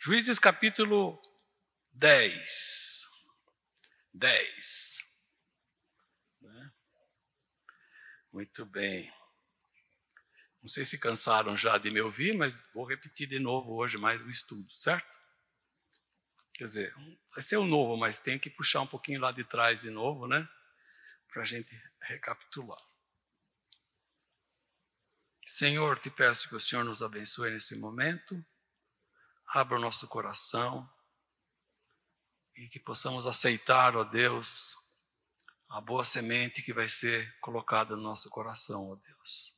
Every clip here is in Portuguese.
Juízes capítulo 10. 10. Né? Muito bem. Não sei se cansaram já de me ouvir, mas vou repetir de novo hoje mais um estudo, certo? Quer dizer, vai ser o um novo, mas tem que puxar um pouquinho lá de trás de novo, né? Para a gente recapitular. Senhor, te peço que o Senhor nos abençoe nesse momento, abra o nosso coração e que possamos aceitar, ó Deus, a boa semente que vai ser colocada no nosso coração, ó Deus.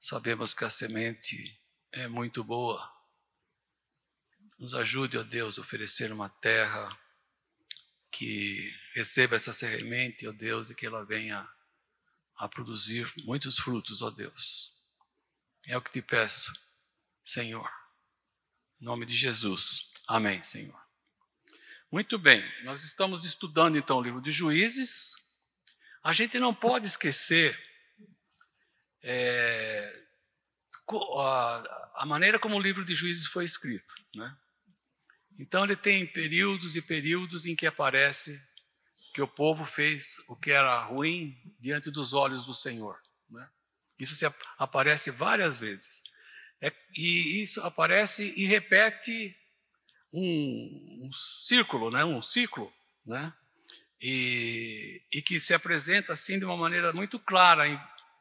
Sabemos que a semente é muito boa. Nos ajude, ó Deus, a oferecer uma terra que receba essa semente, ó Deus, e que ela venha a produzir muitos frutos, ó Deus. É o que te peço, Senhor. Em nome de Jesus. Amém, Senhor. Muito bem, nós estamos estudando então o livro de Juízes. A gente não pode esquecer é, a, a, maneira como o livro de Juízes foi escrito. Né? Então, ele tem períodos e períodos em que aparece que o povo fez o que era ruim diante dos olhos do Senhor. Né? Isso se aparece várias vezes. É, e isso aparece e repete um, um círculo, né? um ciclo, né? E, e, que se apresenta assim de uma maneira muito clara em,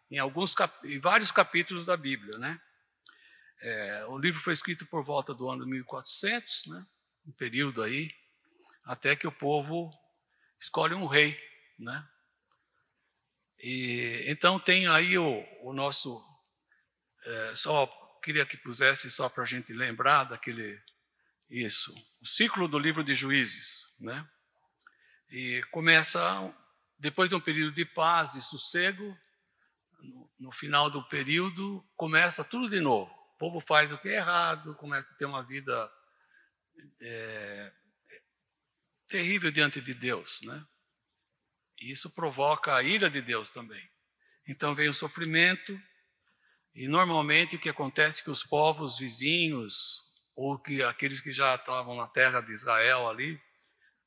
em alguns em vários capítulos da Bíblia, né? É, o livro foi escrito por volta do ano 1400, né? Um período aí até que o povo escolhe um rei, né? E então tem aí o, o nosso é, só queria que pusesse só para a gente lembrar daquele isso, o ciclo do livro de Juízes, né? E começa depois de um período de paz e sossego, no, no final do período começa tudo de novo. O povo faz o que é errado, começa a ter uma vida é, terrível diante de Deus, né? E isso provoca a ira de Deus também. Então vem o sofrimento, e normalmente o que acontece é que os povos vizinhos, ou que aqueles que já estavam na terra de Israel ali,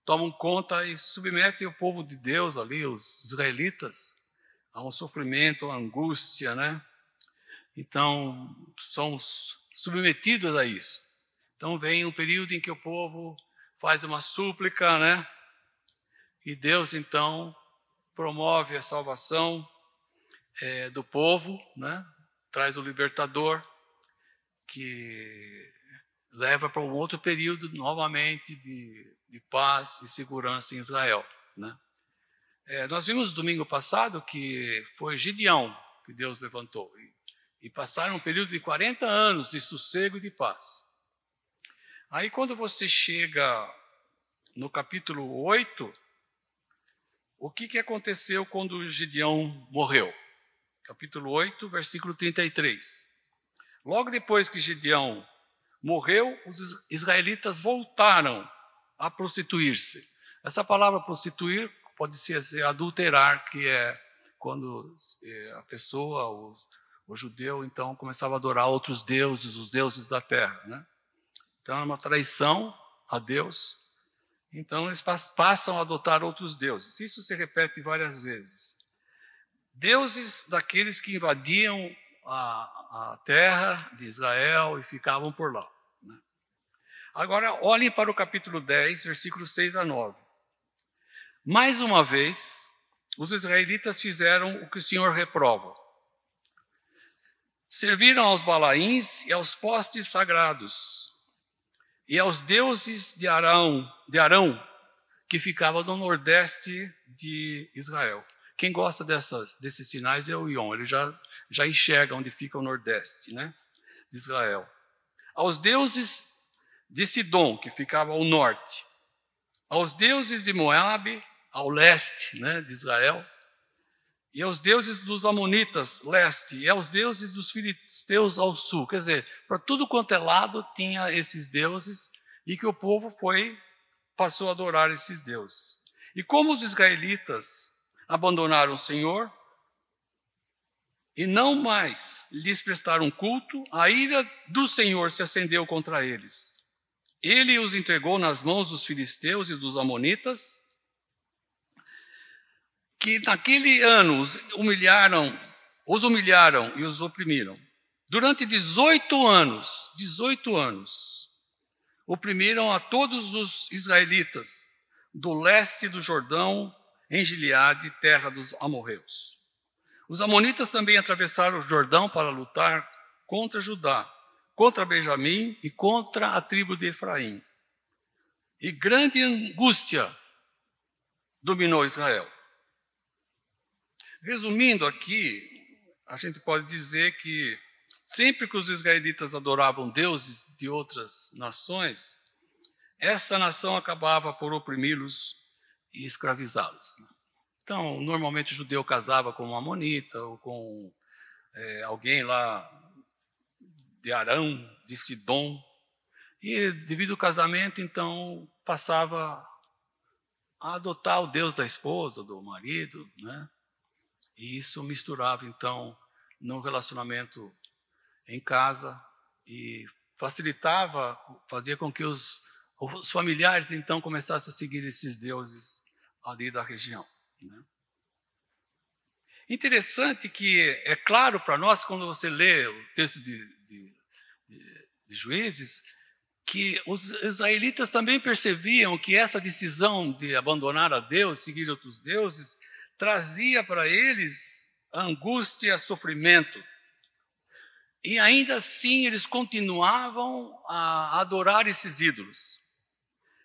tomam conta e submetem o povo de Deus ali, os israelitas, a um sofrimento, a angústia, né? Então, são submetidos a isso. Então, vem um período em que o povo faz uma súplica, né? E Deus, então, promove a salvação é, do povo, né? Traz o libertador, que leva para um outro período novamente de, de paz e segurança em Israel. Né? É, nós vimos domingo passado que foi Gideão que Deus levantou e, e passaram um período de 40 anos de sossego e de paz. Aí quando você chega no capítulo 8, o que, que aconteceu quando Gideão morreu? Capítulo 8, versículo 33. Logo depois que Gideão morreu, os israelitas voltaram a prostituir-se. Essa palavra prostituir pode ser, adulterar, que é quando é, a pessoa, o, o, judeu, então começava a adorar outros deuses, os deuses da terra. Né? Então é uma traição a Deus. Então eles passam a adotar outros deuses. Isso se repete várias vezes. Deuses daqueles que invadiam a, a terra de Israel e ficavam por lá. Né? Agora, olhem para o capítulo 10, versículos 6 a 9. Mais uma vez, os israelitas fizeram o que o Senhor reprova. Serviram aos balaíns e aos postes sagrados, e aos deuses de Arão, de Arão que ficava no nordeste de Israel. Quem gosta dessas, desses sinais é o Ion, ele já, já enxerga onde fica o nordeste né, de Israel. Aos deuses de Sidom, que ficava ao norte, aos deuses de Moabe, ao leste né, de Israel, e aos deuses dos Amonitas, leste, e aos deuses dos filisteus ao sul. Quer dizer, para tudo quanto é lado tinha esses deuses, e que o povo foi, passou a adorar esses deuses. E como os israelitas abandonaram o Senhor e não mais lhes prestaram culto, a ira do Senhor se acendeu contra eles. Ele os entregou nas mãos dos filisteus e dos amonitas, que naquele ano os humilharam, os humilharam e os oprimiram. Durante 18 anos, 18 anos, oprimiram a todos os israelitas do leste do Jordão, em Gileade, terra dos amorreus. Os amonitas também atravessaram o Jordão para lutar contra Judá, contra Benjamim e contra a tribo de Efraim. E grande angústia dominou Israel. Resumindo aqui, a gente pode dizer que sempre que os israelitas adoravam deuses de outras nações, essa nação acabava por oprimi-los e escravizá-los. Né? Então, normalmente o judeu casava com uma amonita ou com é, alguém lá de Arão, de Sidom, e devido ao casamento, então, passava a adotar o Deus da esposa, do marido, né? E isso misturava, então, no relacionamento em casa e facilitava, fazia com que os, os familiares, então, começassem a seguir esses deuses ali da região. Né? Interessante que é claro para nós, quando você lê o texto de, de, de, Juízes, que os israelitas também percebiam que essa decisão de abandonar a Deus, seguir outros deuses, trazia para eles angústia, sofrimento. E ainda assim eles continuavam a adorar esses ídolos.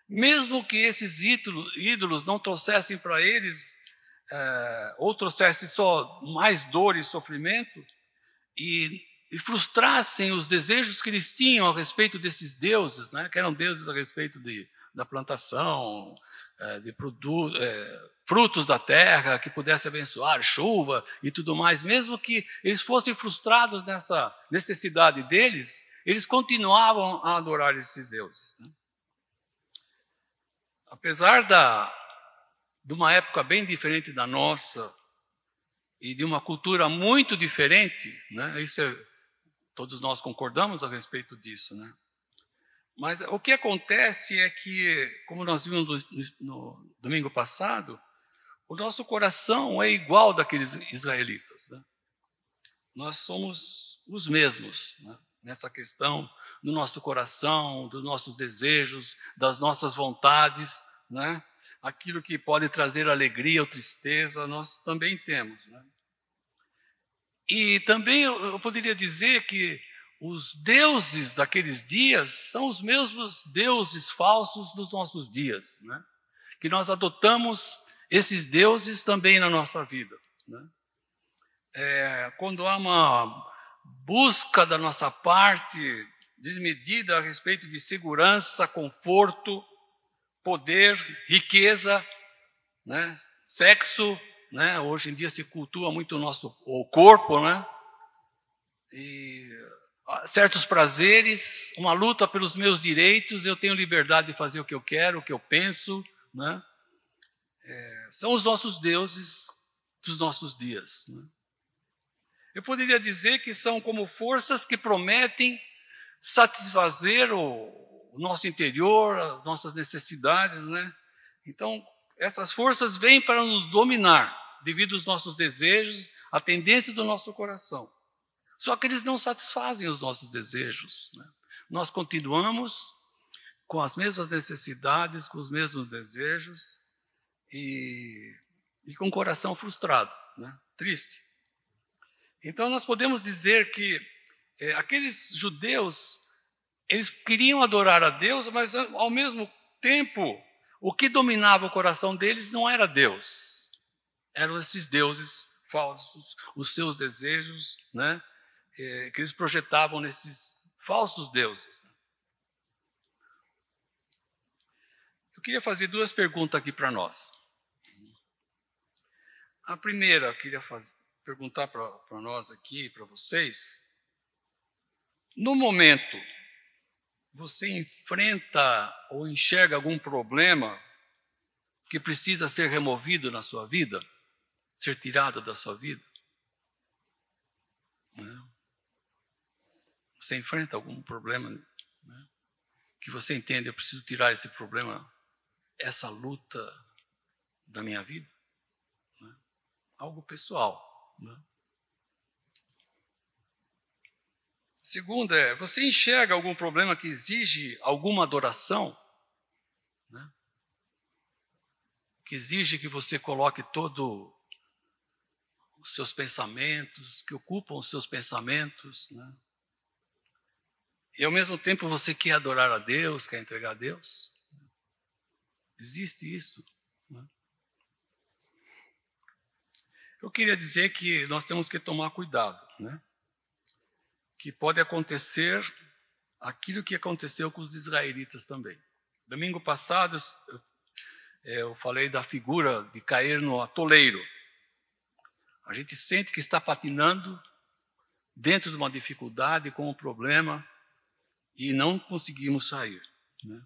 Mesmo que esses ídolos não trouxessem para eles, é, ou trouxessem só mais dor e sofrimento, e, e, frustrassem os desejos que eles tinham a respeito desses deuses, né, que eram deuses a respeito de, da plantação, é, de produtos. É, frutos da terra, que pudesse abençoar, chuva e tudo mais, mesmo que eles fossem frustrados nessa necessidade deles, eles continuavam a adorar esses deuses. Né? Apesar da, de uma época bem diferente da nossa e de uma cultura muito diferente, né? Isso é, todos nós concordamos a respeito disso, né? Mas o que acontece é que, como nós vimos no, no domingo passado, o nosso coração é igual daqueles israelitas. Né? Nós somos os mesmos né? nessa questão do nosso coração, dos nossos desejos, das nossas vontades, né? aquilo que pode trazer alegria ou tristeza, nós também temos. Né? E também eu poderia dizer que os deuses daqueles dias são os mesmos deuses falsos dos nossos dias, né? que nós adotamos esses deuses também na nossa vida. Né? É, quando há uma busca da nossa parte desmedida a respeito de segurança, conforto, poder, riqueza, né? sexo, né? hoje em dia se cultua muito o nosso o corpo, né? E ah, certos prazeres, uma luta pelos meus direitos, eu tenho liberdade de fazer o que eu quero, o que eu penso, né? é, são os nossos deuses dos nossos dias. Né? Eu poderia dizer que são como forças que prometem satisfazer o, o nosso interior, as nossas necessidades, né? Então, essas forças vêm para nos dominar devido aos nossos desejos, à tendência do nosso coração. Só que eles não satisfazem os nossos desejos. Né? Nós continuamos com as mesmas necessidades, com os mesmos desejos, e, e com o coração frustrado, né? triste. Então nós podemos dizer que é, aqueles judeus, eles queriam adorar a Deus, mas ao mesmo tempo, o que dominava o coração deles não era Deus, eram esses deuses falsos, os seus desejos, né? É, que eles projetavam nesses falsos deuses. Eu queria fazer duas perguntas aqui para nós. A primeira, eu queria fazer, perguntar para nós aqui, para vocês. No momento, você enfrenta ou enxerga algum problema que precisa ser removido na sua vida? Ser tirado da sua vida? Você enfrenta algum problema né, que você entende, eu preciso tirar esse problema, essa luta da minha vida? Né? Algo pessoal. Né? Segunda é, você enxerga algum problema que exige alguma adoração? Né? Que exige que você coloque todo os seus pensamentos, que ocupam os seus pensamentos, né? E ao mesmo tempo você quer adorar a Deus, quer entregar a Deus? Existe isso. Né? Eu queria dizer que nós temos que tomar cuidado, né? Que pode acontecer aquilo que aconteceu com os israelitas também. Domingo passado eu falei da figura de cair no atoleiro. A gente sente que está patinando dentro de uma dificuldade, com um problema, e não conseguimos sair. Né?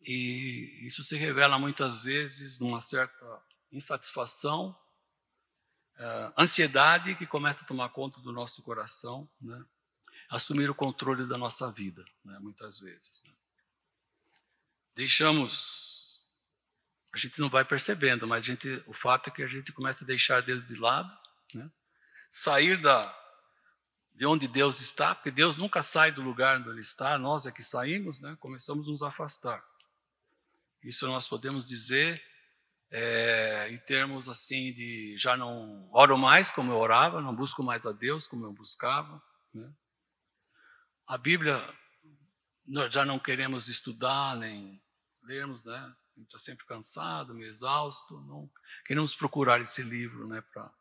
E isso se revela muitas vezes numa certa insatisfação, uh, ansiedade que começa a tomar conta do nosso coração, né? assumir o controle da nossa vida, né? muitas vezes. Né? Deixamos, a gente não vai percebendo, mas gente, o fato é que a gente começa a deixar Deus de lado, né? sair da de onde Deus está, porque Deus nunca sai do lugar onde Ele está, nós é que saímos, né? começamos a nos afastar. Isso nós podemos dizer é, em termos assim de já não oro mais como eu orava, não busco mais a Deus como eu buscava. Né? A Bíblia nós já não queremos estudar nem lermos, né? Está sempre cansado, meio exausto. Não queremos procurar esse livro, né, para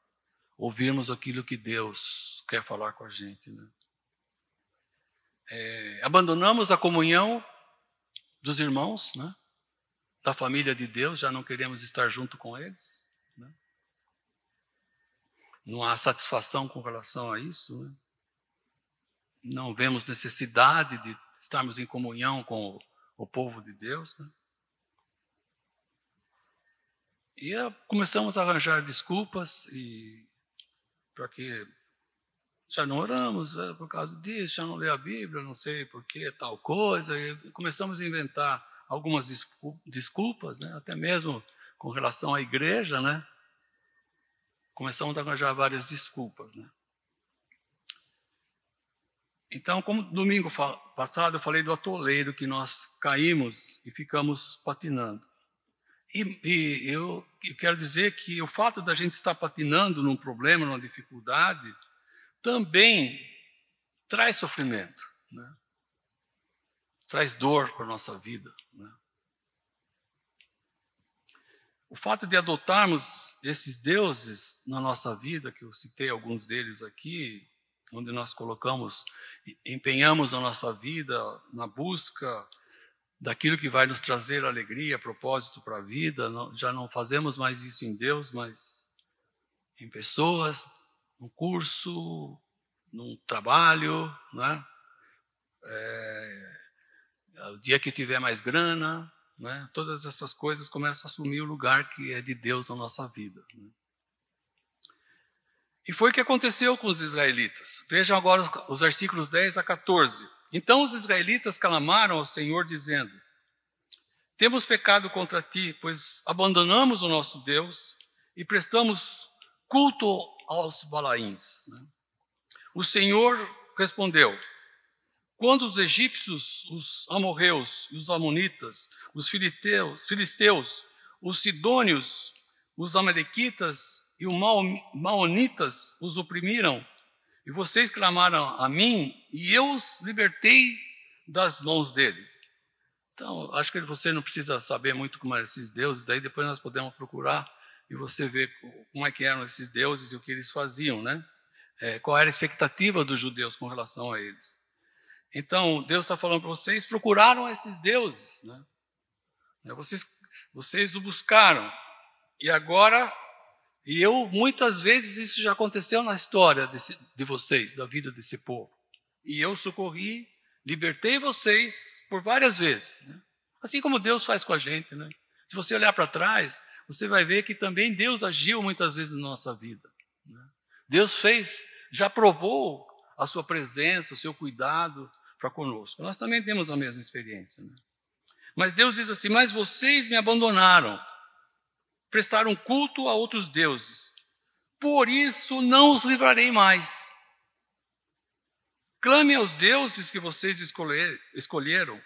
ouvirmos aquilo que Deus quer falar com a gente. Né? É, abandonamos a comunhão dos irmãos, né? Da família de Deus, já não queremos estar junto com eles. Né? Não há satisfação com relação a isso. Né? Não vemos necessidade de estarmos em comunhão com o, o povo de Deus. Né? E começamos a arranjar desculpas e para que já não oramos é, por causa disso, já não lê a Bíblia, não sei por que tal coisa, e começamos a inventar algumas desculpas, né? até mesmo com relação à igreja, né? Começamos a arranjar várias desculpas, né? Então, como domingo passado eu falei do atoleiro que nós caímos e ficamos patinando. E, e eu, eu quero dizer que o fato da gente estar patinando num problema, numa dificuldade, também traz sofrimento, né? Traz dor para a nossa vida. Né? O fato de adotarmos esses deuses na nossa vida, que eu citei alguns deles aqui, onde nós colocamos, empenhamos a nossa vida na busca daquilo que vai nos trazer alegria, propósito para a vida. Não, já não fazemos mais isso em Deus, mas em pessoas, no curso, num trabalho, né? É, o dia que tiver mais grana, né? todas essas coisas começam a assumir o lugar que é de Deus na nossa vida. Né? E foi o que aconteceu com os israelitas. Vejam agora os, os versículos 10 a 14. Então os israelitas clamaram ao Senhor, dizendo: Temos pecado contra ti, pois abandonamos o nosso Deus e prestamos culto aos balaíns. Né? O Senhor respondeu: Quando os egípcios, os amorreus, os amonitas, os filisteus, filisteus os sidônios, os amalequitas e os maonitas os oprimiram, e vocês clamaram a mim, e eu os libertei das mãos dele. Então, acho que você não precisa saber muito como eram esses deuses, daí depois nós podemos procurar e você ver como é que eram esses deuses e o que eles faziam, né? É, qual era a expectativa dos judeus com relação a eles. Então, Deus está falando para vocês, procuraram esses deuses, né? Vocês, vocês o buscaram, e agora e eu, muitas vezes, isso já aconteceu na história desse, de vocês, da vida desse povo. E eu socorri, libertei vocês por várias vezes. Né? Assim como Deus faz com a gente. Né? Se você olhar para trás, você vai ver que também Deus agiu muitas vezes na nossa vida. Né? Deus fez, já provou a sua presença, o seu cuidado para conosco. Nós também temos a mesma experiência. Né? Mas Deus diz assim: Mas vocês me abandonaram, prestaram culto a outros deuses, por isso não os livrarei mais. Clame aos deuses que vocês escolher, escolheram,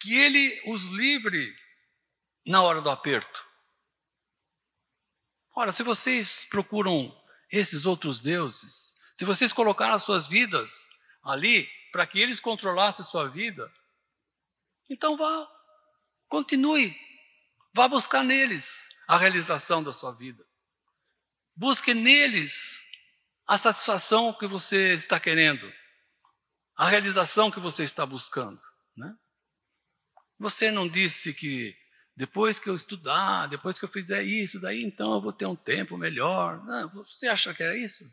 que ele os livre na hora do aperto. Ora, se vocês procuram esses outros deuses, se vocês colocaram as suas vidas ali para que eles controlassem sua vida, então vá, continue, vá buscar neles a realização da sua vida. Busque neles a satisfação que você está querendo a realização que você está buscando. Né? Você não disse que depois que eu estudar, depois que eu fizer isso, daí então eu vou ter um tempo melhor. Não, você acha que era isso?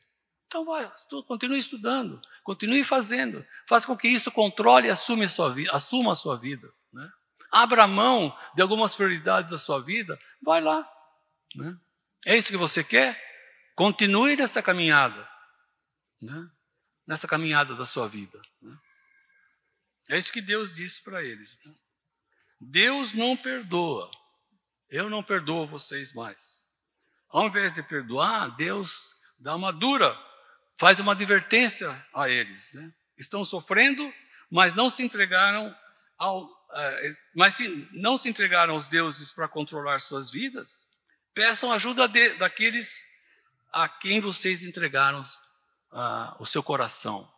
Então vai, continue estudando, continue fazendo. Faça com que isso controle e assuma a sua, assuma a sua vida. Né? Abra mão de algumas prioridades da sua vida, vai lá. Né? É isso que você quer? Continue nessa caminhada. Né? nessa caminhada da sua vida. Né? É isso que Deus disse para eles. Né? Deus não perdoa. Eu não perdoo vocês mais. Ao invés de perdoar, Deus dá uma dura, faz uma advertência a eles. Né? Estão sofrendo, mas não se entregaram ao, uh, mas se não se entregaram aos deuses para controlar suas vidas. Peçam ajuda de, daqueles a quem vocês entregaram ah, o seu coração,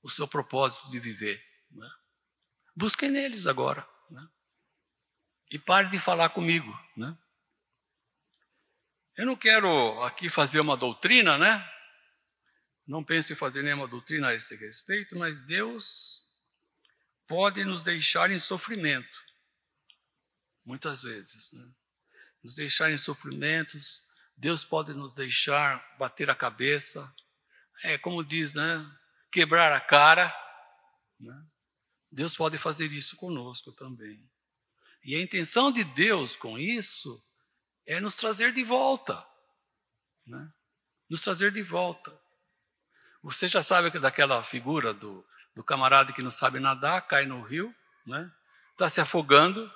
o seu propósito de viver. Né? Busquem neles agora. Né? E pare de falar comigo. Né? Eu não quero aqui fazer uma doutrina, né? Não penso em fazer nenhuma doutrina a esse respeito, mas Deus pode nos deixar em sofrimento. Muitas vezes, né? Nos deixar em sofrimentos, Deus pode nos deixar bater a cabeça, é como diz, né? Quebrar a cara. Né? Deus pode fazer isso conosco também. E a intenção de Deus com isso é nos trazer de volta. Né? Nos trazer de volta. Você já sabe que daquela figura do, do camarada que não sabe nadar, cai no rio, né? está se afogando,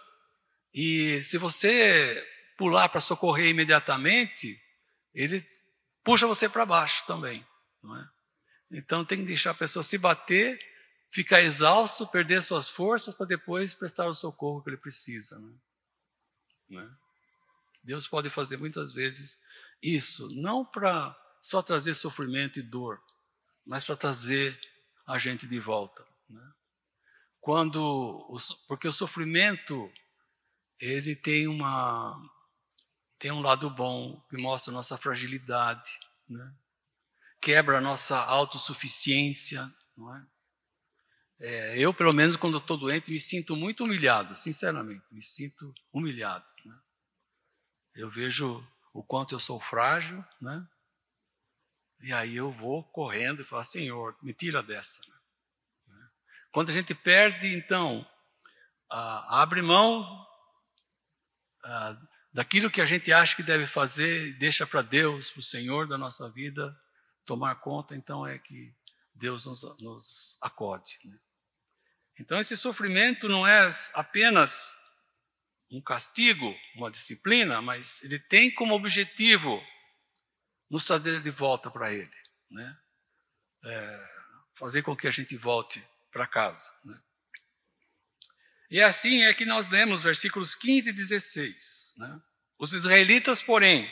e se você pular para socorrer imediatamente, ele puxa você para baixo também. É? Então tem que deixar a pessoa se bater, ficar exausto, perder suas forças para depois prestar o socorro que ele precisa. Né? É? Deus pode fazer muitas vezes isso, não para só trazer sofrimento e dor, mas para trazer a gente de volta. Né? Quando, porque o sofrimento ele tem uma tem um lado bom que mostra nossa fragilidade, né? quebra a nossa autossuficiência, não é? é eu, pelo menos, quando estou doente, me sinto muito humilhado, sinceramente, me sinto humilhado. Né? Eu vejo o quanto eu sou frágil, né? E aí eu vou correndo e falo, Senhor, me tira dessa. Né? Quando a gente perde, então, abre mão daquilo que a gente acha que deve fazer, deixa para Deus, para o Senhor da nossa vida, tomar conta, então é que Deus nos, nos acode. Né? Então, esse sofrimento não é apenas um castigo, uma disciplina, mas ele tem como objetivo nos trazer de volta para Ele, né? É, fazer com que a gente volte para casa. Né? E assim é que nós lemos versículos 15 e 16. Né? Os israelitas, porém,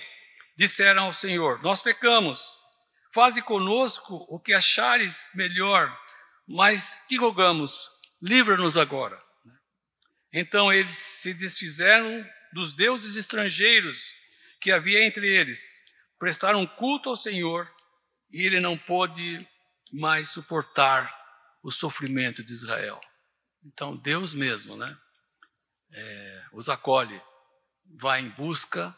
disseram ao Senhor: Nós pecamos Faze conosco o que achares melhor, mas te rogamos, livra-nos agora. Então eles se desfizeram dos deuses estrangeiros que havia entre eles, prestaram culto ao Senhor e ele não pôde mais suportar o sofrimento de Israel. Então Deus mesmo, né, é, os acolhe, vai em busca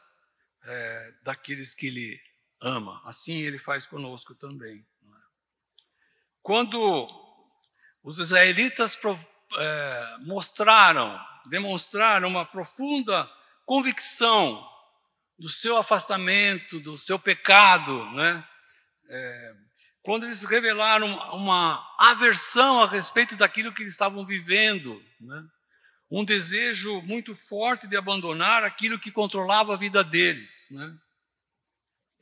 é, daqueles que lhe ama. Assim ele faz conosco também. É? Quando os israelitas é, mostraram, demonstraram uma profunda convicção do seu afastamento, do seu pecado, né? É, quando eles revelaram uma aversão a respeito daquilo que eles estavam vivendo, né? um desejo muito forte de abandonar aquilo que controlava a vida deles. Né?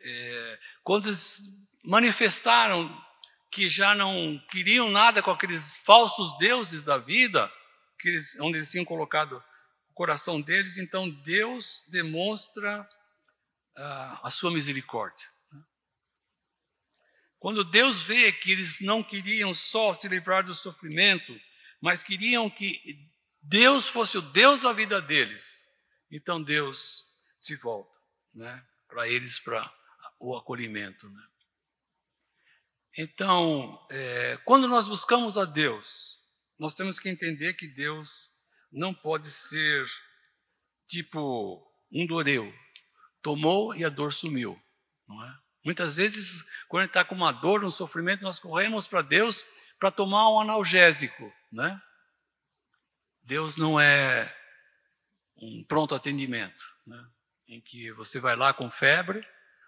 É, quando eles manifestaram que já não queriam nada com aqueles falsos deuses da vida, eles, onde eles tinham colocado o coração deles, então Deus demonstra a sua misericórdia. Quando Deus vê que eles não queriam só se livrar do sofrimento, mas queriam que Deus fosse o Deus da vida deles, então Deus se volta, né, para eles para o acolhimento, né. Então, é, quando nós buscamos a Deus, nós temos que entender que Deus não pode ser tipo um doreu, tomou e a dor sumiu, é? Muitas vezes, quando a gente está com uma dor, um sofrimento, nós corremos para Deus para tomar um analgésico, né? Deus não é um pronto atendimento, né? em que você vai lá com febre,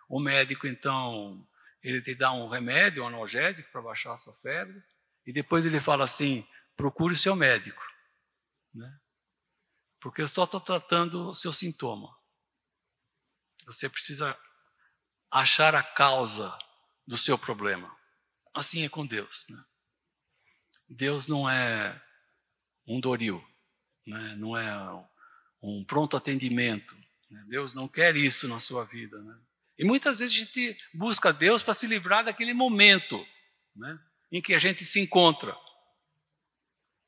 o médico então ele te dá um remédio, um analgésico para baixar a sua febre, e depois ele fala assim: procure o seu médico, né? porque eu estou tratando o seu sintoma. Você precisa achar a causa do seu problema. Assim é com Deus. Né? Deus não é um doril, né? não é um pronto atendimento. Né? Deus não quer isso na sua vida. Né? E muitas vezes a gente busca Deus para se livrar daquele momento né? em que a gente se encontra.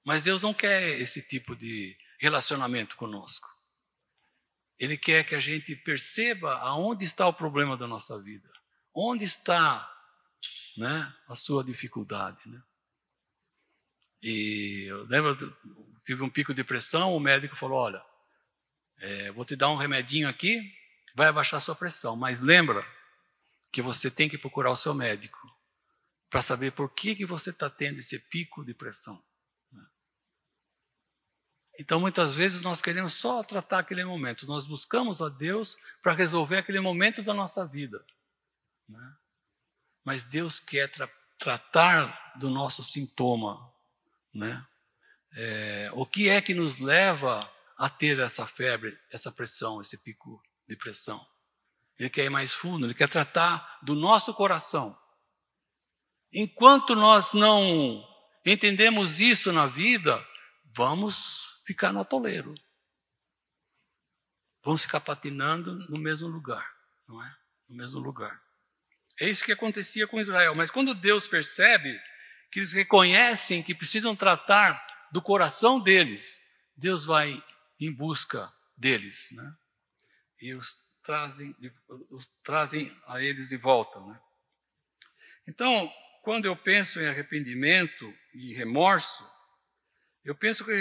Mas Deus não quer esse tipo de relacionamento conosco. Ele quer que a gente perceba aonde está o problema da nossa vida, onde está né, a sua dificuldade. Né? E eu lembro, tive um pico de pressão, o médico falou: Olha, é, vou te dar um remedinho aqui, vai abaixar a sua pressão, mas lembra que você tem que procurar o seu médico para saber por que, que você está tendo esse pico de pressão. Então, muitas vezes, nós queremos só tratar aquele momento. Nós buscamos a Deus para resolver aquele momento da nossa vida. Né? Mas Deus quer tra tratar do nosso sintoma. Né? É, o que é que nos leva a ter essa febre, essa pressão, esse pico de pressão? Ele quer ir mais fundo, ele quer tratar do nosso coração. Enquanto nós não entendemos isso na vida, vamos ficar no atoleiro. Vão ficar patinando no mesmo lugar, não é? No mesmo lugar. É isso que acontecia com Israel. Mas quando Deus percebe que eles reconhecem que precisam tratar do coração deles, Deus vai em busca deles, né? E os trazem, os trazem a eles de volta, né? Então, quando eu penso em arrependimento e remorso, eu penso que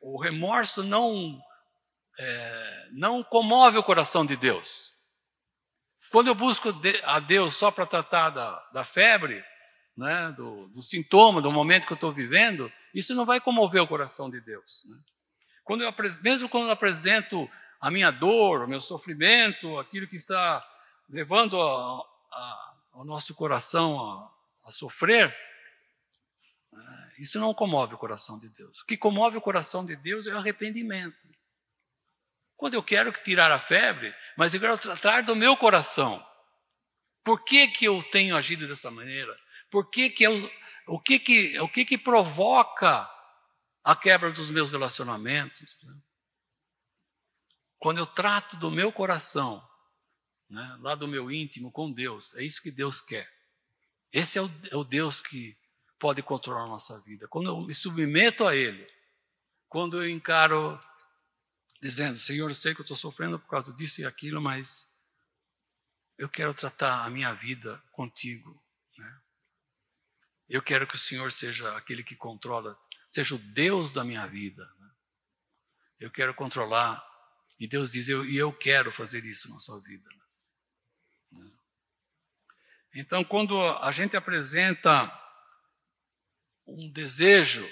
o remorso não, é, não comove o coração de Deus. Quando eu busco a Deus só para tratar da, da febre, né, do, do, sintoma, do momento que eu estou vivendo, isso não vai comover o coração de Deus. Né? Quando eu, mesmo quando eu apresento a minha dor, o meu sofrimento, aquilo que está levando a, a, nosso coração a, a sofrer, isso não comove o coração de Deus. O que comove o coração de Deus é o arrependimento. Quando eu quero tirar a febre, mas eu quero tratar do meu coração. Por que, que eu tenho agido dessa maneira? Por que, que eu, o que que, o que que provoca a quebra dos meus relacionamentos? Né? Quando eu trato do meu coração, né, lá do meu íntimo com Deus, é isso que Deus quer. Esse é o, é o Deus que pode controlar a nossa vida. Quando eu me submeto a Ele, quando eu encaro dizendo, Senhor, eu sei que eu estou sofrendo por causa disso e aquilo, mas eu quero tratar a minha vida contigo. Né? Eu quero que o Senhor seja aquele que controla, seja o Deus da minha vida. Né? Eu quero controlar. E Deus diz, eu, e eu quero fazer isso na sua vida. Né? Então, quando a gente apresenta um desejo,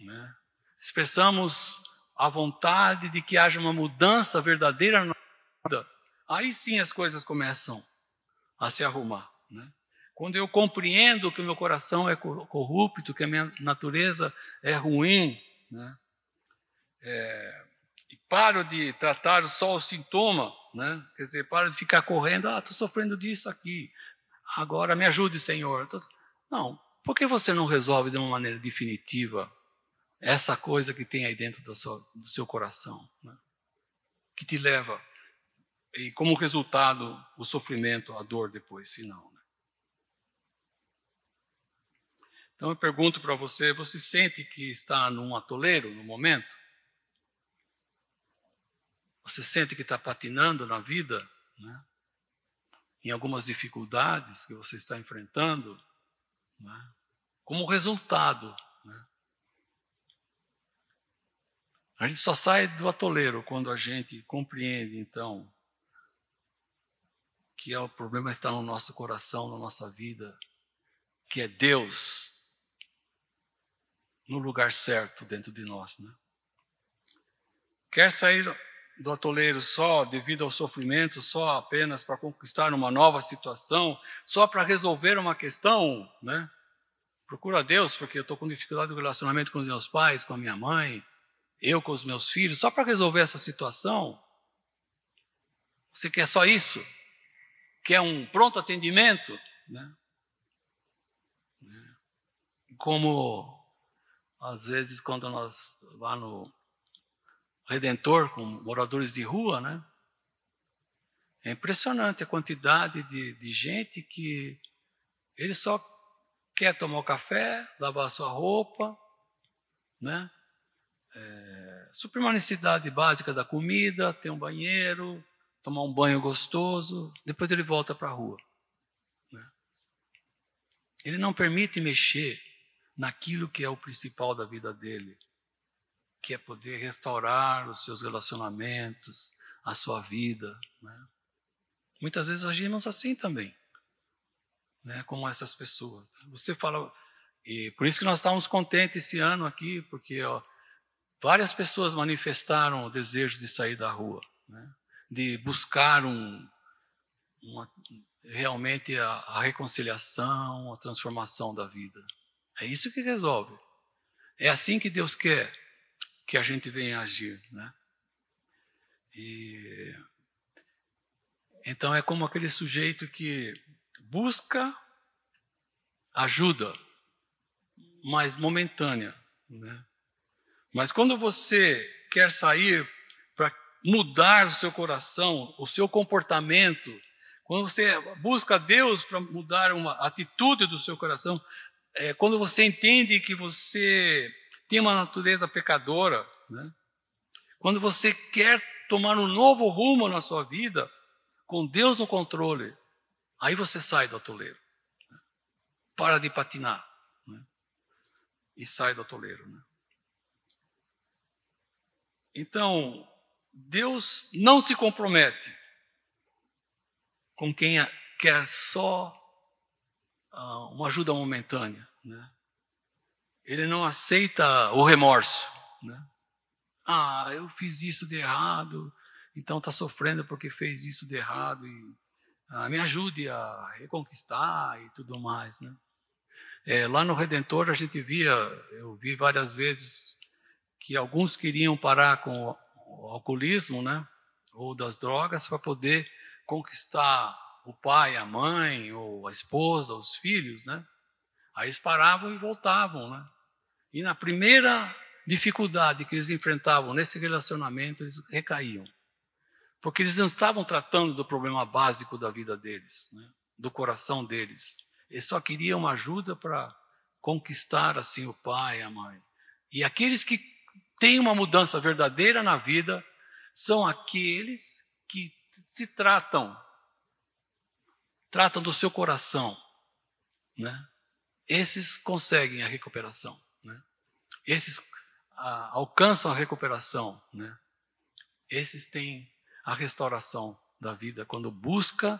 né? expressamos a vontade de que haja uma mudança verdadeira na vida, aí sim as coisas começam a se arrumar. Né? quando eu compreendo que o meu coração é corrupto, que a minha natureza é ruim, né? É, e paro de tratar só o sintoma, né? quer dizer, paro de ficar correndo, ah, estou sofrendo disso aqui, agora me ajude, Senhor. Não, por que você não resolve de uma maneira definitiva essa coisa que tem aí dentro do seu, do seu coração, né? que te leva, e como resultado, o sofrimento, a dor depois, final. Né? Então eu pergunto para você: você sente que está num atoleiro no momento? Você sente que está patinando na vida? Né? Em algumas dificuldades que você está enfrentando? Né? Como resultado. Né? A gente só sai do atoleiro quando a gente compreende, então, que é o problema está no nosso coração, na nossa vida, que é Deus no lugar certo dentro de nós. Né? Quer sair do atoleiro só devido ao sofrimento, só apenas para conquistar uma nova situação, só para resolver uma questão, né? Procura Deus porque eu estou com dificuldade no relacionamento com os meus pais, com a minha mãe, eu com os meus filhos, só para resolver essa situação. Você quer só isso? Quer um pronto atendimento? Né? Como às vezes, quando nós lá no Redentor, com moradores de rua, né? É impressionante a quantidade de, de gente que ele só quer tomar o café, lavar sua roupa, né? É, suprir uma necessidade básica da comida, ter um banheiro, tomar um banho gostoso, depois ele volta para a rua. Né? Ele não permite mexer naquilo que é o principal da vida dele, que é poder restaurar os seus relacionamentos, a sua vida. Né? Muitas vezes agimos assim também, né? como essas pessoas. Você fala, e por isso que nós estávamos contentes esse ano aqui, porque ó, várias pessoas manifestaram o desejo de sair da rua, né? de buscar um, uma, realmente a, a reconciliação, a transformação da vida. É isso que resolve. É assim que Deus quer que a gente venha agir, né? E então é como aquele sujeito que busca ajuda, mas momentânea, né? Mas quando você quer sair para mudar o seu coração, o seu comportamento, quando você busca Deus para mudar uma atitude do seu coração, é, quando você entende que você tem uma natureza pecadora, né? quando você quer tomar um novo rumo na sua vida, com Deus no controle, aí você sai do atoleiro. Né? Para de patinar. Né? E sai do atoleiro. Né? Então, Deus não se compromete com quem quer só uh, uma ajuda momentânea. Né? Ele não aceita o remorso. Né? Ah, eu fiz isso de errado, então está sofrendo porque fez isso de errado e ah, me ajude a reconquistar e tudo mais, né? É, lá no Redentor a gente via, eu vi várias vezes que alguns queriam parar com o alcoolismo, né? Ou das drogas para poder conquistar o pai, a mãe, ou a esposa, os filhos, né? Aí eles paravam e voltavam, né? E na primeira dificuldade que eles enfrentavam nesse relacionamento, eles recaíam. Porque eles não estavam tratando do problema básico da vida deles, né? do coração deles. Eles só queriam ajuda para conquistar assim o pai, a mãe. E aqueles que têm uma mudança verdadeira na vida são aqueles que se tratam, tratam do seu coração, né? esses conseguem a recuperação. Né? Esses ah, alcançam a recuperação. Né? Esses têm a restauração da vida quando busca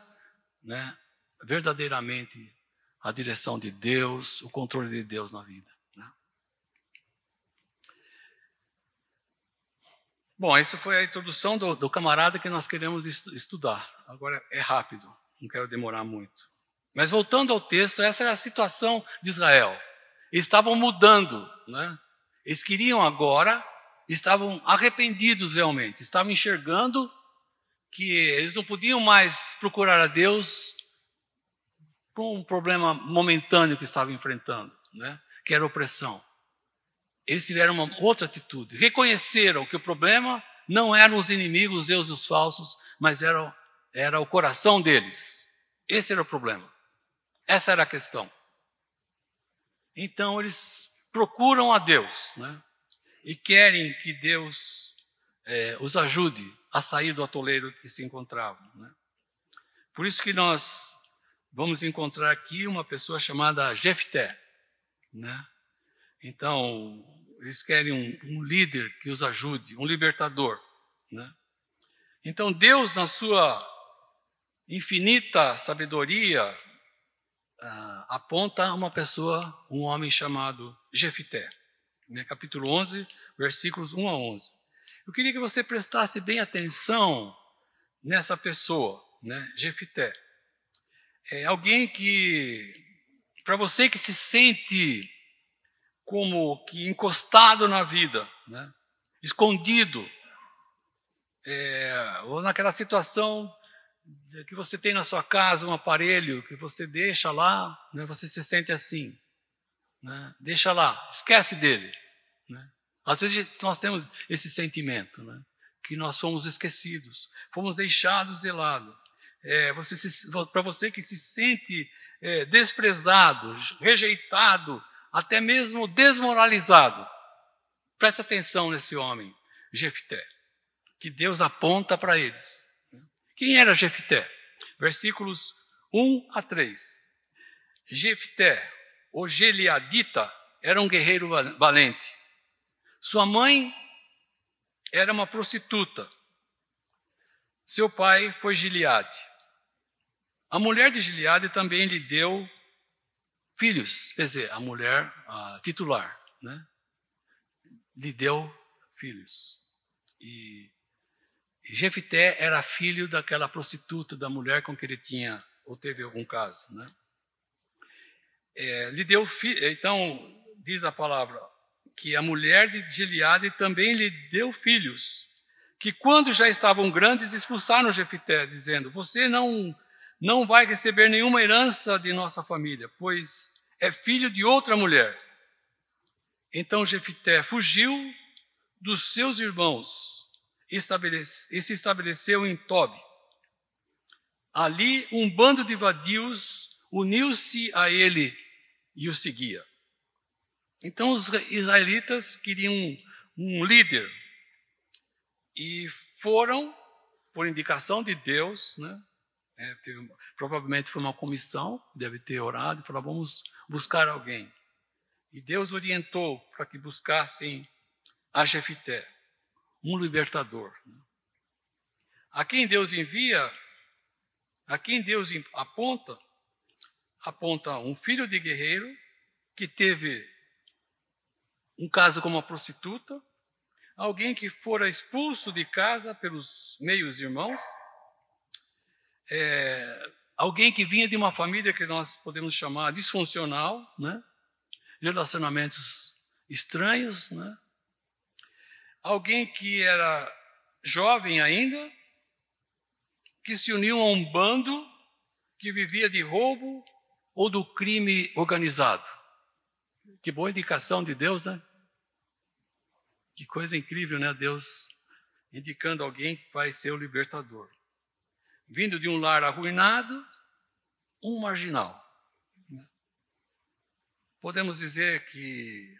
né, verdadeiramente a direção de Deus, o controle de Deus na vida. Né? Bom, essa foi a introdução do, do camarada que nós queremos estu estudar. Agora é rápido, não quero demorar muito. Mas voltando ao texto, essa era a situação de Israel. Eles estavam mudando, né? Eles queriam agora, estavam arrependidos realmente, estavam enxergando que eles não podiam mais procurar a Deus com um problema momentâneo que estavam enfrentando, né? que era opressão. Eles tiveram uma outra atitude. Reconheceram que o problema não eram os inimigos, os deuses falsos, mas era, era o coração deles. Esse era o problema. Essa era a questão. Então eles procuram a Deus né? e querem que Deus é, os ajude a sair do atoleiro que se encontravam. Né? Por isso que nós vamos encontrar aqui uma pessoa chamada Jefté. Né? Então, eles querem um, um, líder que os ajude, um libertador. Né? Então, Deus, na sua infinita sabedoria, ah, aponta uma pessoa, um homem chamado Jefité. Né? Capítulo 11, versículos 1 a 11. Eu queria que você prestasse bem atenção nessa pessoa, né? Jefité. É alguém que, para você que se sente como que encostado na vida, né? escondido, é, ou naquela situação que você tem na sua casa um aparelho que você deixa lá, né? você se sente assim, né? deixa lá, esquece dele. Às vezes nós temos esse sentimento, né? que nós fomos esquecidos, fomos deixados de lado. É, Para você que se sente é, desprezado, rejeitado, até mesmo desmoralizado, preste atenção nesse homem, Jefté, que Deus aponta para eles. Quem era Jefté? Versículos 1 a 3. Jefté, o Geliadita, era um guerreiro valente sua mãe era uma prostituta. Seu pai foi Gileade. A mulher de Gileade também lhe deu filhos, quer dizer, a mulher a titular, né? Lhe deu filhos. E Jefité era filho daquela prostituta, da mulher com que ele tinha ou teve algum caso, né? É, lhe deu então diz a palavra, que a mulher de Gileade também lhe deu filhos, que quando já estavam grandes expulsaram Jefité, dizendo: Você não não vai receber nenhuma herança de nossa família, pois é filho de outra mulher. Então Jefité fugiu dos seus irmãos e se estabeleceu em Tobi. Ali um bando de vadios uniu-se a ele e o seguia. Então os israelitas queriam um, líder e foram, por indicação de Deus, né? É, teve, provavelmente foi uma comissão, deve ter orado e falou: vamos buscar alguém. E Deus orientou para que buscassem a Jefité, um libertador. Né? A quem Deus envia, a quem Deus aponta, aponta um filho de guerreiro que teve um caso como uma prostituta, alguém que fora expulso de casa pelos meios irmãos, é, alguém que vinha de uma família que nós podemos chamar disfuncional, né? relacionamentos estranhos, né? alguém que era jovem ainda, que se uniu a um bando que vivia de roubo ou do crime organizado. Que boa indicação de Deus, né? Que coisa incrível, né? Deus indicando alguém que vai ser o libertador. Vindo de um lar arruinado, um marginal. Podemos dizer que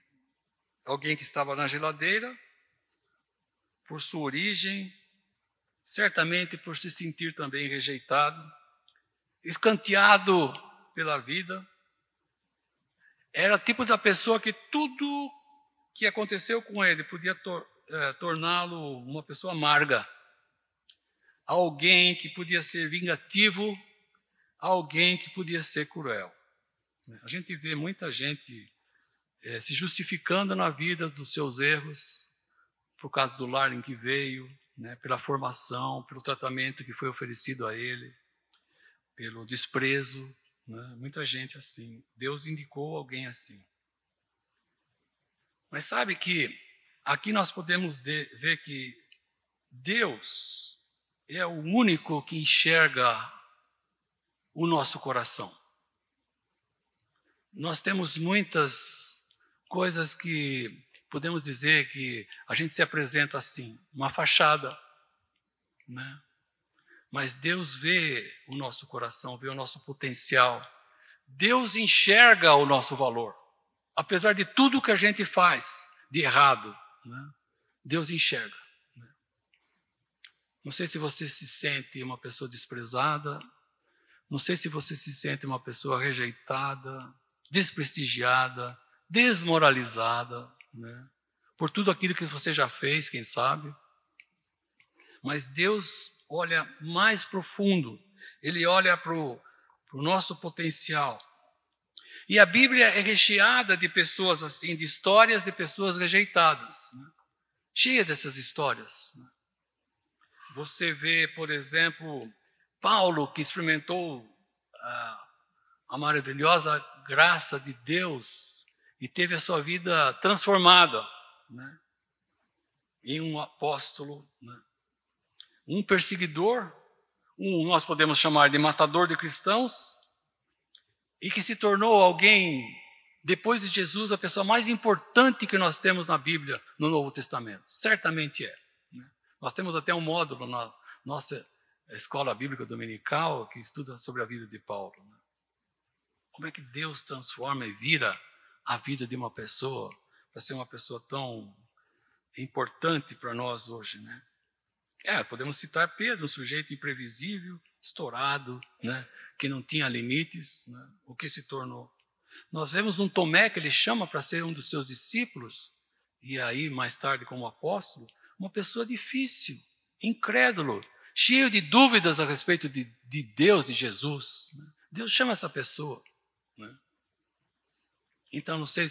alguém que estava na geladeira, por sua origem, certamente por se sentir também rejeitado, escanteado pela vida, era tipo da pessoa que tudo que aconteceu com ele podia tor é, torná-lo uma pessoa amarga, alguém que podia ser vingativo, alguém que podia ser cruel. A gente vê muita gente é, se justificando na vida dos seus erros, por causa do lar em que veio, né, pela formação, pelo tratamento que foi oferecido a ele, pelo desprezo. Né? Muita gente assim. Deus indicou alguém assim. Mas sabe que aqui nós podemos ver que Deus é o único que enxerga o nosso coração. Nós temos muitas coisas que podemos dizer que a gente se apresenta assim, uma fachada, né? Mas Deus vê o nosso coração, vê o nosso potencial. Deus enxerga o nosso valor. Apesar de tudo que a gente faz de errado, né? Deus enxerga. Né? Não sei se você se sente uma pessoa desprezada, não sei se você se sente uma pessoa rejeitada, desprestigiada, desmoralizada, né? por tudo aquilo que você já fez, quem sabe. Mas Deus olha mais profundo, Ele olha para o nosso potencial. E a Bíblia é recheada de pessoas assim, de histórias de pessoas rejeitadas, né? cheia dessas histórias. Né? Você vê, por exemplo, Paulo, que experimentou a, a maravilhosa graça de Deus e teve a sua vida transformada né? em um apóstolo, né? um perseguidor, um nós podemos chamar de matador de cristãos, e que se tornou alguém, depois de Jesus, a pessoa mais importante que nós temos na Bíblia, no Novo Testamento. Certamente é. Né? Nós temos até um módulo na nossa escola bíblica dominical que estuda sobre a vida de Paulo. Né? Como é que Deus transforma e vira a vida de uma pessoa para ser uma pessoa tão importante para nós hoje, né? É, podemos citar Pedro, um sujeito imprevisível, estourado, né? Que não tinha limites, né? o que se tornou. Nós vemos um Tomé que ele chama para ser um dos seus discípulos, e aí mais tarde como apóstolo, uma pessoa difícil, incrédulo, cheio de dúvidas a respeito de, de Deus, de Jesus. Né? Deus chama essa pessoa. Né? Então, não sei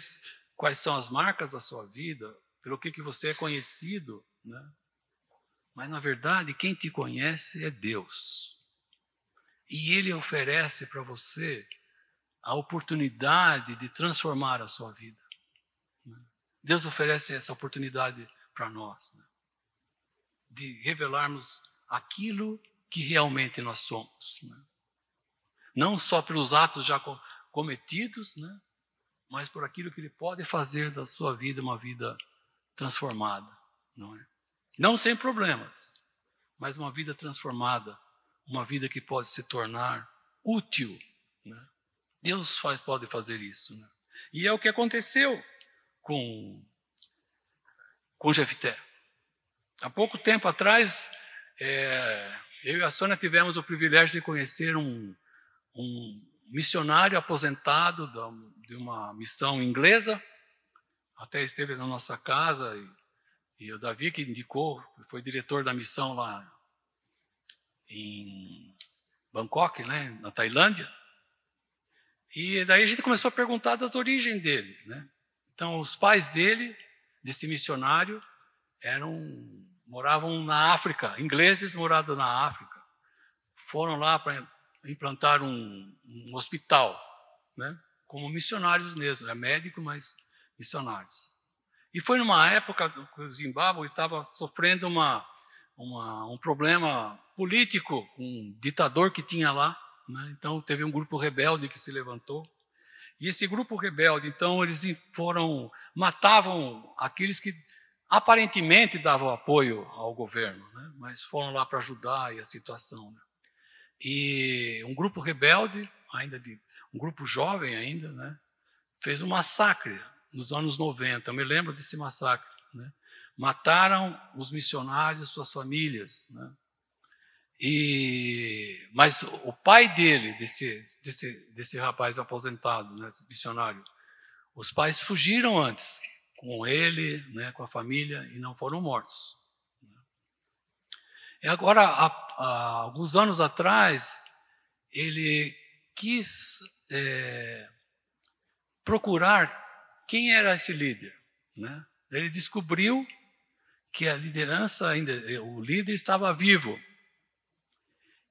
quais são as marcas da sua vida, pelo que, que você é conhecido, né? mas na verdade quem te conhece é Deus. E Ele oferece para você a oportunidade de transformar a sua vida. Né? Deus oferece essa oportunidade para nós, né? de revelarmos aquilo que realmente nós somos. Né? Não só pelos atos já cometidos, né? mas por aquilo que Ele pode fazer da sua vida uma vida transformada. Não, é? não sem problemas, mas uma vida transformada uma vida que pode se tornar útil. Né? Deus faz, pode fazer isso. Né? E é o que aconteceu com, com Jefté. Há pouco tempo atrás, é, eu e a Sônia tivemos o privilégio de conhecer um, um missionário aposentado de uma missão inglesa, até esteve na nossa casa, e, e o Davi que indicou, foi diretor da missão lá em Bangkok, né, na Tailândia. E daí a gente começou a perguntar das origens dele. Né? Então, os pais dele, desse missionário, eram moravam na África, ingleses moravam na África. Foram lá para implantar um, um, hospital, né? como missionários mesmo, é médico, mas missionários. E foi numa época que o Zimbábue estava sofrendo uma, uma, um problema político, um ditador que tinha lá. Né? Então teve um grupo rebelde que se levantou. E esse grupo rebelde, então, eles foram, matavam aqueles que aparentemente davam apoio ao governo, né? mas foram lá para ajudar a situação. Né? E um grupo rebelde, ainda de um grupo jovem ainda, né? fez um massacre nos anos 90. Eu me lembro desse massacre. Mataram os missionários e suas famílias. Né? E, mas o pai dele, desse, desse, desse rapaz aposentado, né, missionário, os pais fugiram antes, com ele, né, com a família, e não foram mortos. E agora, há, há alguns anos atrás, ele quis é, procurar quem era esse líder. Né? Ele descobriu que a liderança ainda, o líder estava vivo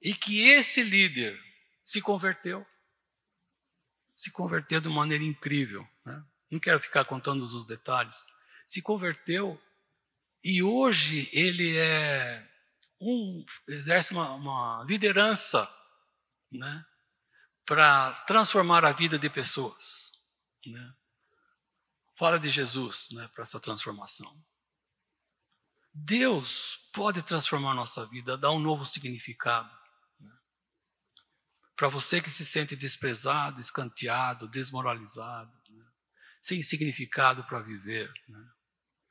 e que esse líder se converteu se converteu de maneira incrível. Né? Não quero ficar contando os detalhes. Se converteu e hoje ele é um exerce uma, uma liderança, né, para transformar a vida de pessoas. Né? Fala de Jesus, né, para essa transformação. Deus pode transformar nossa vida, dar um novo significado. Né? Para você que se sente desprezado, escanteado, desmoralizado, né? sem significado para viver, né?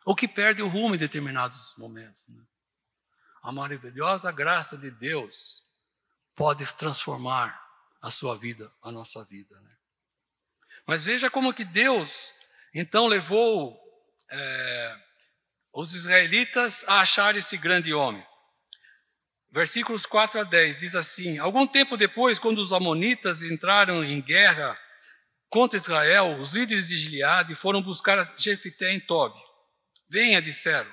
ou que perde o rumo em determinados momentos. Né? A maravilhosa graça de Deus pode transformar a sua vida, a nossa vida. Né? Mas veja como que Deus então levou é, os israelitas a achar esse grande homem. Versículos 4 a 10 diz assim: Algum tempo depois, quando os amonitas entraram em guerra contra Israel, os líderes de Gileade foram buscar Jefité em Tobi. Venha, disseram,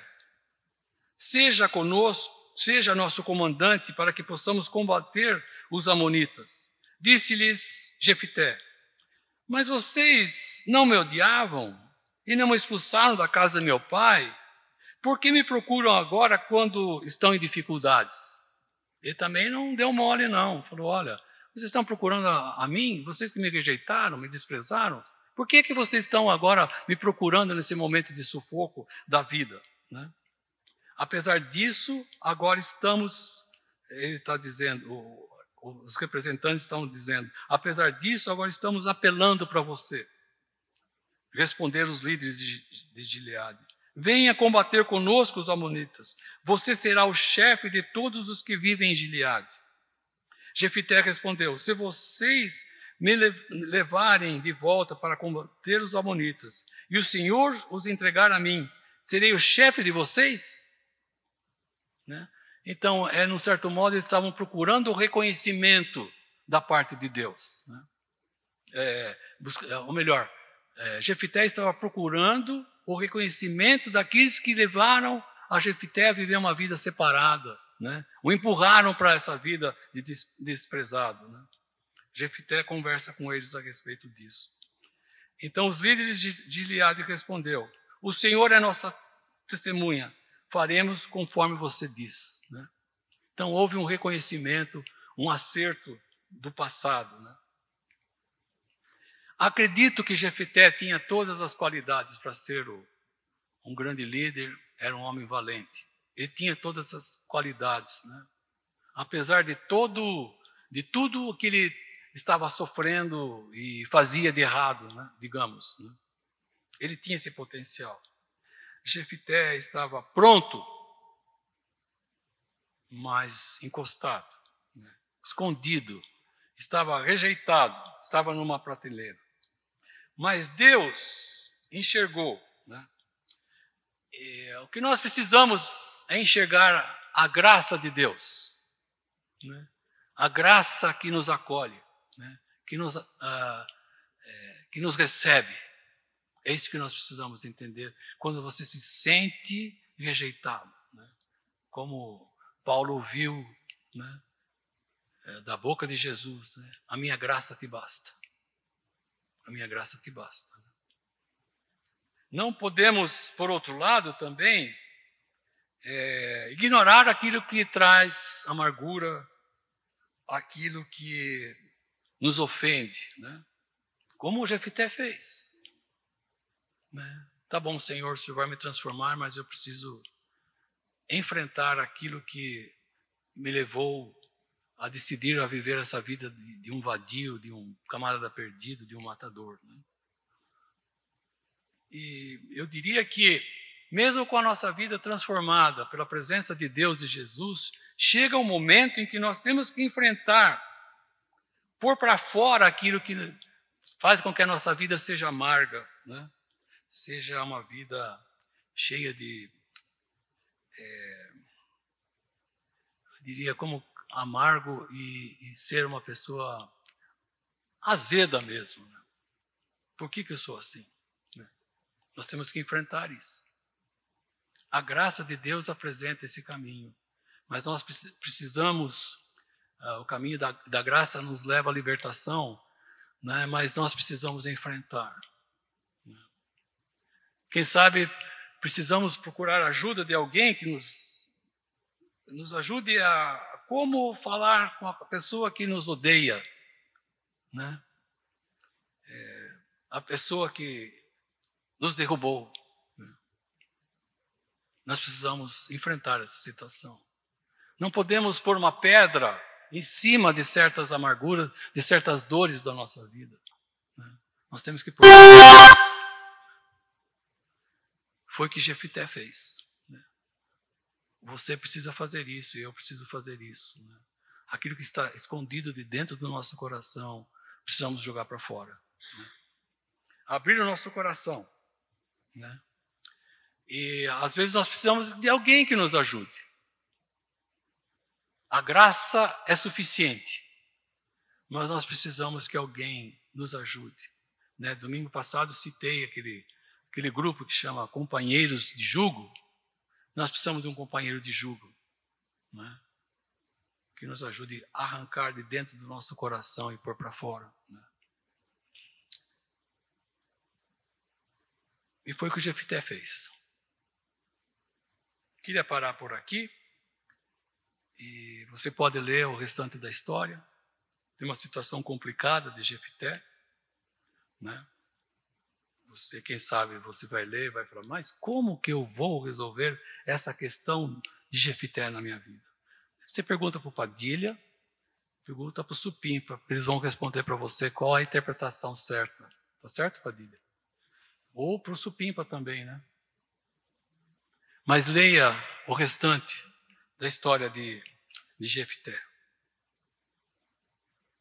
seja conosco, seja nosso comandante para que possamos combater os amonitas. Disse-lhes Jefité: Mas vocês não me odiavam e não me expulsaram da casa de meu pai? Por que me procuram agora quando estão em dificuldades? Ele também não deu mole, não. Falou: olha, vocês estão procurando a, a mim? Vocês que me rejeitaram, me desprezaram? Por que, que vocês estão agora me procurando nesse momento de sufoco da vida? Né? Apesar disso, agora estamos, ele está dizendo, os representantes estão dizendo, apesar disso, agora estamos apelando para você. Responder os líderes de Gileade. Venha combater conosco os amonitas. Você será o chefe de todos os que vivem em Gileade. Jefité respondeu: Se vocês me levarem de volta para combater os amonitas e o Senhor os entregar a mim, serei o chefe de vocês? Né? Então, é, num certo modo, eles estavam procurando o reconhecimento da parte de Deus. Né? É, busca, ou melhor, é, Jefité estava procurando o reconhecimento daqueles que levaram a Jefité a viver uma vida separada, né? o empurraram para essa vida de des desprezado. Né? Jefité conversa com eles a respeito disso. Então os líderes de Gileade respondeu: O Senhor é nossa testemunha, faremos conforme você diz. Né? Então houve um reconhecimento, um acerto do passado. Né? Acredito que Jefité tinha todas as qualidades para ser um grande líder, era um homem valente. Ele tinha todas essas qualidades, né? Apesar de todo, de tudo o que ele estava sofrendo e fazia de errado, né? digamos, né? ele tinha esse potencial. Jefité estava pronto, mas encostado, né? escondido, estava rejeitado, estava numa prateleira. Mas Deus enxergou. Né? E, o que nós precisamos é enxergar a graça de Deus, né? a graça que nos acolhe, né? que, nos, uh, é, que nos recebe. É isso que nós precisamos entender quando você se sente rejeitado. Né? Como Paulo ouviu né? é, da boca de Jesus: né? A minha graça te basta. A minha graça te basta. Não podemos, por outro lado, também é, ignorar aquilo que traz amargura, aquilo que nos ofende, né? como o Jefité fez. Né? Tá bom, Senhor, o Senhor vai me transformar, mas eu preciso enfrentar aquilo que me levou a decidir a viver essa vida de, de um vadio, de um camarada perdido, de um matador. Né? E eu diria que, mesmo com a nossa vida transformada pela presença de Deus e Jesus, chega um momento em que nós temos que enfrentar, pôr para fora aquilo que faz com que a nossa vida seja amarga, né? seja uma vida cheia de. É, eu diria como amargo e, e ser uma pessoa azeda mesmo. Né? Por que, que eu sou assim? Né? Nós temos que enfrentar isso. A graça de Deus apresenta esse caminho, mas nós precisamos, uh, o caminho da, da graça nos leva à libertação, né? mas nós precisamos enfrentar. Quem sabe precisamos procurar ajuda de alguém que nos, nos ajude a como falar com a pessoa que nos odeia, né? É, a pessoa que nos derrubou. Né? Nós precisamos enfrentar essa situação. Não podemos pôr uma pedra em cima de certas amarguras, de certas dores da nossa vida. Né? Nós temos que pôr. Foi o que Jefité fez. Você precisa fazer isso e eu preciso fazer isso. Né? Aquilo que está escondido de dentro do nosso coração, precisamos jogar para fora. Né? Abrir o nosso coração. Né? E às vezes nós precisamos de alguém que nos ajude. A graça é suficiente, mas nós precisamos que alguém nos ajude. Né? Domingo passado citei aquele, aquele grupo que chama Companheiros de Jugo. Nós precisamos de um companheiro de jugo né? que nos ajude a arrancar de dentro do nosso coração e pôr para fora. Né? E foi o que o Jefité fez. Queria parar por aqui. E você pode ler o restante da história. Tem uma situação complicada de Jefité, né? Você, quem sabe, você vai ler, vai falar, mas como que eu vou resolver essa questão de Jefité na minha vida? Você pergunta para o Padilha, pergunta para o Supimpa, eles vão responder para você qual a interpretação certa. Tá certo, Padilha? Ou para o Supimpa também, né? Mas leia o restante da história de, de Jefté.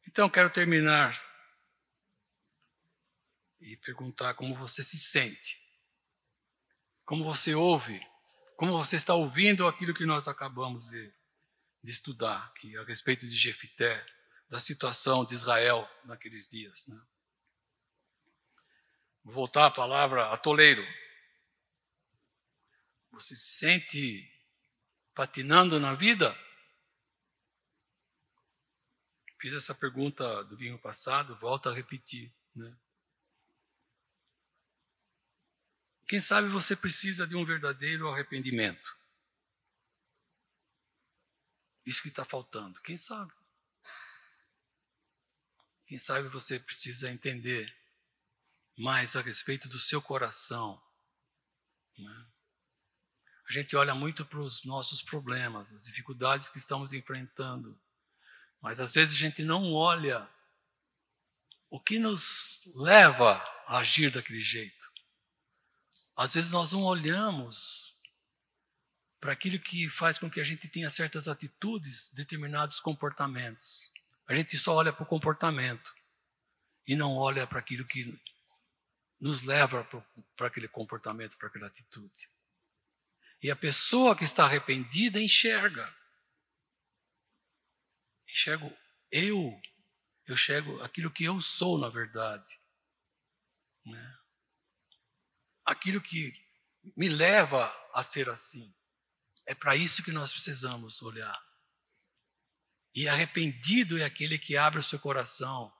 Então, quero terminar e perguntar como você se sente, como você ouve, como você está ouvindo aquilo que nós acabamos de, de estudar aqui a respeito de Jefté, da situação de Israel naqueles dias. Né? Vou voltar à palavra atoleiro. Você se sente patinando na vida? Fiz essa pergunta do domingo passado, volto a repetir. Né? Quem sabe você precisa de um verdadeiro arrependimento. Isso que está faltando. Quem sabe? Quem sabe você precisa entender mais a respeito do seu coração. Né? A gente olha muito para os nossos problemas, as dificuldades que estamos enfrentando, mas às vezes a gente não olha o que nos leva a agir daquele jeito. Às vezes nós não olhamos para aquilo que faz com que a gente tenha certas atitudes, determinados comportamentos. A gente só olha para o comportamento e não olha para aquilo que nos leva para aquele comportamento, para aquela atitude. E a pessoa que está arrependida enxerga. Enxergo eu. Eu enxergo aquilo que eu sou, na verdade. Né? Aquilo que me leva a ser assim. É para isso que nós precisamos olhar. E arrependido é aquele que abre o seu coração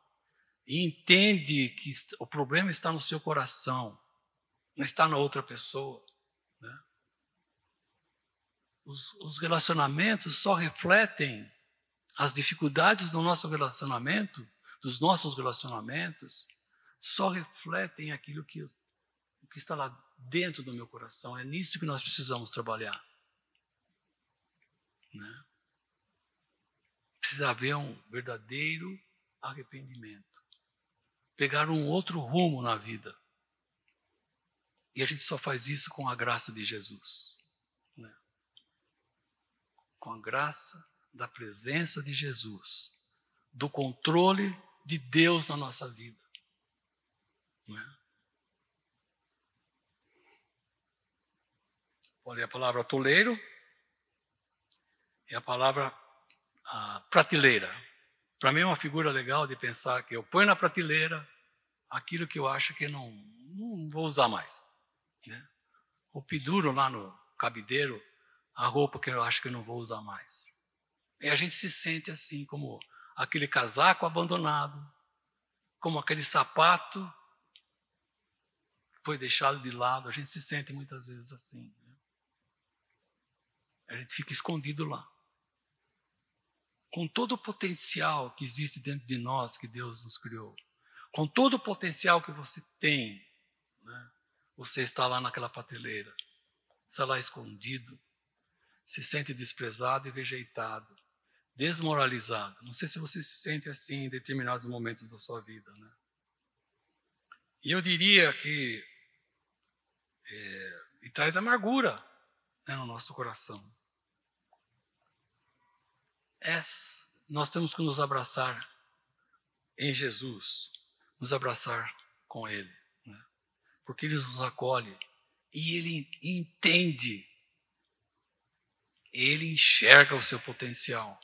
e entende que o problema está no seu coração, não está na outra pessoa. Os, os relacionamentos só refletem as dificuldades do nosso relacionamento, dos nossos relacionamentos, só refletem aquilo que, que está lá dentro do meu coração. É nisso que nós precisamos trabalhar. Né? Precisa haver um verdadeiro arrependimento. Pegar um outro rumo na vida. E a gente só faz isso com a graça de Jesus com a graça da presença de Jesus, do controle de Deus na nossa vida. Não Olha a palavra toleiro e a palavra a prateleira. Para mim é uma figura legal de pensar que eu ponho na prateleira aquilo que eu acho que não, não vou usar mais. Né? O piduro lá no cabideiro a roupa que eu acho que eu não vou usar mais. E a gente se sente assim, como aquele casaco abandonado, como aquele sapato foi deixado de lado. A gente se sente muitas vezes assim. A gente fica escondido lá. Com todo o potencial que existe dentro de nós, que Deus nos criou, com todo o potencial que você tem, né? você está lá naquela prateleira, está lá escondido, se sente desprezado e rejeitado, desmoralizado. Não sei se você se sente assim em determinados momentos da sua vida, né? E eu diria que é, e traz amargura né, no nosso coração. Nós temos que nos abraçar em Jesus, nos abraçar com Ele, né? porque Ele nos acolhe e Ele entende, Ele enxerga o seu potencial,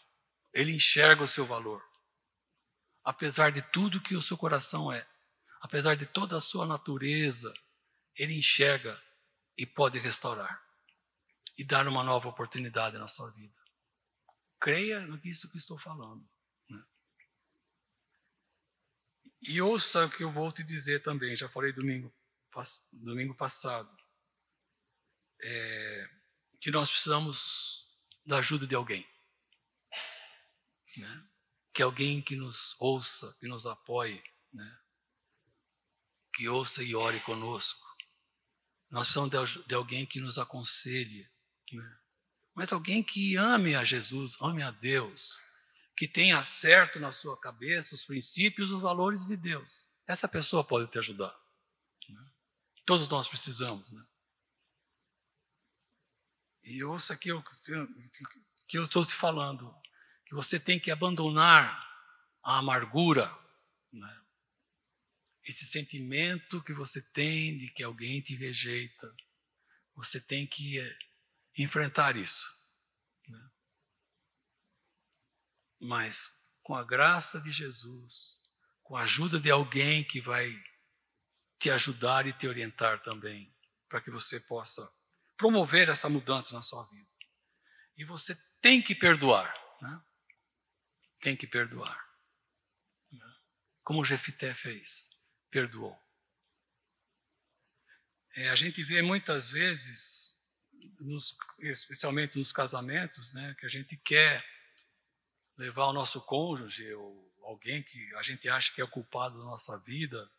Ele enxerga o seu valor, apesar de tudo que o seu coração é, apesar de toda a sua natureza ele enxerga e pode restaurar e dar uma nova oportunidade na sua vida. Creia no que isso que estou falando. Né? E ouça o que eu vou te dizer também, já falei domingo, domingo passado, é, que nós precisamos da ajuda de alguém. Né? Que alguém que nos ouça, que nos apoie, né? que ouça e ore conosco. Nós precisamos de, de alguém que nos aconselhe, né? Mas alguém que ame a Jesus, ame a Deus, que tenha certo na sua cabeça os princípios, os valores de Deus. Essa pessoa pode te ajudar. Né? Todos nós precisamos. Né? E ouça aqui o que eu estou te falando, que você tem que abandonar a amargura, né? esse sentimento que você tem de que alguém te rejeita, você tem que enfrentar isso. Né? Mas com a graça de Jesus, com a ajuda de alguém que vai te ajudar e te orientar também, para que você possa promover essa mudança na sua vida. E você tem que perdoar, né? tem que perdoar. Como Jefité fez perdoou. É, a gente vê muitas vezes, nos, especialmente nos casamentos, né, que a gente quer levar o nosso cônjuge ou alguém que a gente acha que é o culpado da nossa vida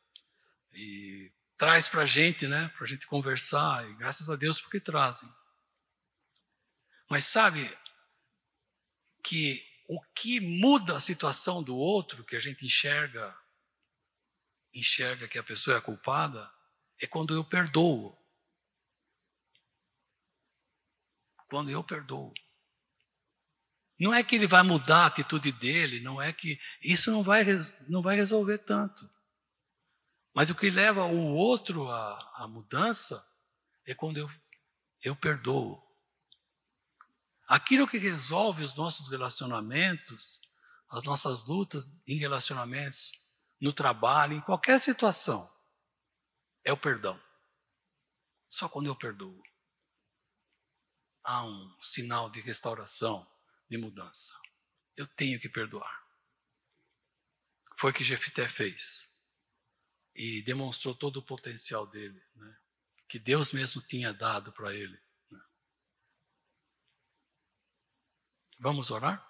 e traz para a gente, né, para a gente conversar, e graças a Deus porque trazem. Mas sabe que o que muda a situação do outro, que a gente enxerga enxerga que a pessoa é culpada é quando eu perdoo. Quando eu perdoo. Não é que ele vai mudar a atitude dele, não é que. Isso não vai, não vai resolver tanto. Mas o que leva o outro à, à mudança é quando eu, eu perdoo. Aquilo que resolve os nossos relacionamentos, as nossas lutas em relacionamentos, no trabalho, em qualquer situação, é o perdão. Só quando eu perdoo, há um sinal de restauração, de mudança. Eu tenho que perdoar. Foi o que Jefité fez. E demonstrou todo o potencial dele, né? que Deus mesmo tinha dado para ele. Né? Vamos orar?